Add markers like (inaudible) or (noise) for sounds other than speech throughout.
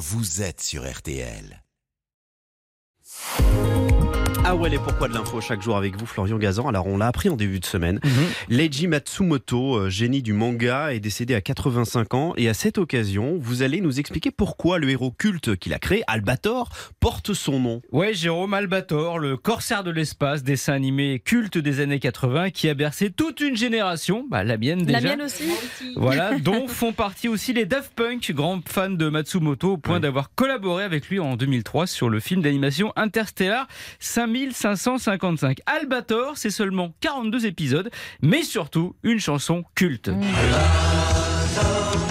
vous êtes sur RTL. Ah ouais, et pourquoi de l'info chaque jour avec vous, Florian Gazan? Alors, on l'a appris en début de semaine. Leiji Matsumoto, euh, génie du manga, est décédé à 85 ans. Et à cette occasion, vous allez nous expliquer pourquoi le héros culte qu'il a créé, Albator, porte son nom. Ouais, Jérôme Albator, le corsaire de l'espace, dessin animé culte des années 80 qui a bercé toute une génération, bah, la mienne déjà. La mienne aussi. Voilà, (laughs) dont font partie aussi les Daft Punk, grands fans de Matsumoto, au point Ouais. d'avoir collaboré avec lui en 2003 sur le film d'animation Interstellar 5555. Albator, c'est seulement 42 épisodes, mais surtout une chanson culte. Mmh.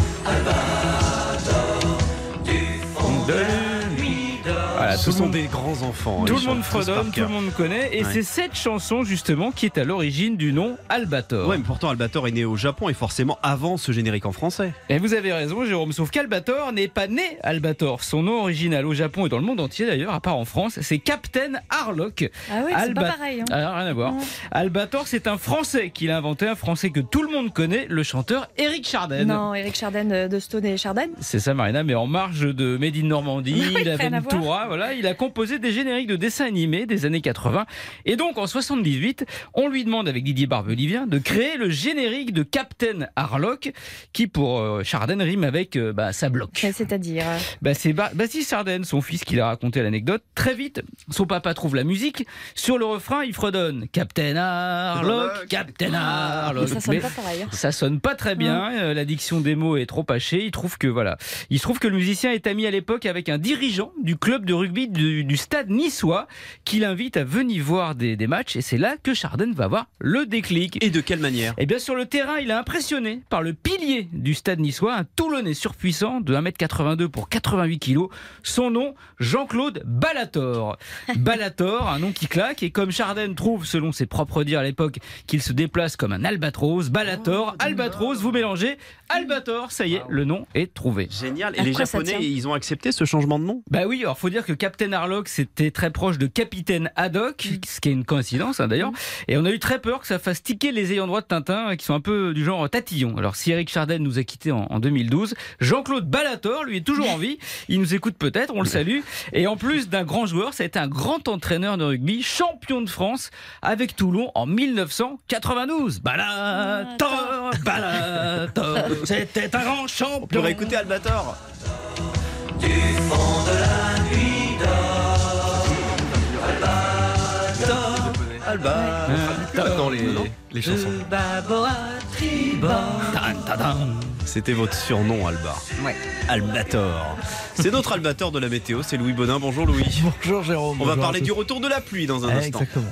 Voilà, Ce tout sont des grands enfants. Tout ils le monde fredonne, tout le monde connaît, et Ouais. c'est cette chanson justement qui est à l'origine du nom Albator. Ouais, mais pourtant, Albator est né au Japon et forcément avant ce générique en français. Et vous avez raison, Jérôme, sauf qu'Albator n'est pas né Albator. Son nom original au Japon et dans le monde entier d'ailleurs, à part en France, c'est Captain Harlock. Ah oui, c'est Alba- pas pareil. hein. Alors, rien à voir. Non. Albator, c'est un Français qui l'a inventé, un Français que tout le monde connaît, le chanteur Eric Chardin. Non, Eric Chardin euh, de Stone et Chardin. C'est ça, Marina, mais en marge de Made in Normandie, (laughs) Oui, voilà, il a composé des génériques de dessins animés des années 80. Et donc, en 78, on lui demande avec Didier Barbelivien de créer le générique de Captain Harlock, qui pour euh, Chardin rime avec euh, bah, sa bloque. C'est-à-dire. euh, Bah, c'est Ba- Baptiste Sardenne, son fils, qui l'a raconté l'anecdote. Très vite, son papa trouve la musique. Sur le refrain, il fredonne Captain Harlock, Captain Harlock. Ça sonne Mais pas pareil. hein. ça sonne pas très bien. euh, La diction des mots est trop hachée. Il trouve que voilà, il se trouve que le musicien est ami à l'époque avec un dirigeant du club de rugby du, du stade niçois qui l'invite à venir voir des, des matchs. Et c'est là que Chardin va avoir le déclic. Et de quelle manière? Et bien sur le terrain, il est impressionné par le pilier du stade niçois, un Toulonnais surpuissant de 1m82 pour 88 kg. Son nom, Jean-Claude Ballator. (laughs) Ballator, un nom qui claque, et comme Chardin trouve, selon ses propres dires à l'époque, qu'il se déplace comme un albatros, Ballator, albatros, vous mélangez, albator, ça y est, le nom est trouvé. Génial. Et les Japonais, ils ont accepté ce changement de nom? Bah oui, alors faut dire que Captain Harlock c'était très proche de Capitaine Haddock, ce qui est une coïncidence hein, d'ailleurs. Et on a eu très peur que ça fasse tiquer les ayants droit de Tintin, euh, qui sont un peu du genre tatillon. Alors si Eric Chardin nous a quittés en, en 2012, Jean-Claude Ballator, lui, est toujours en vie. Il nous écoute peut-être, on le salue. Et en plus d'un grand joueur, ça a été un grand entraîneur de rugby, champion de France avec Toulon en 1992. Ballator, Ballator, c'était un grand On champion. pourrait écouter Albator. Alba. Dans les, les chansons. C'était votre surnom, Alba. Albator. C'est notre Albator de la météo, c'est Louis Bonin. Bonjour Louis. Bonjour Jérôme. On va parler du retour de la pluie dans un instant. Exactement.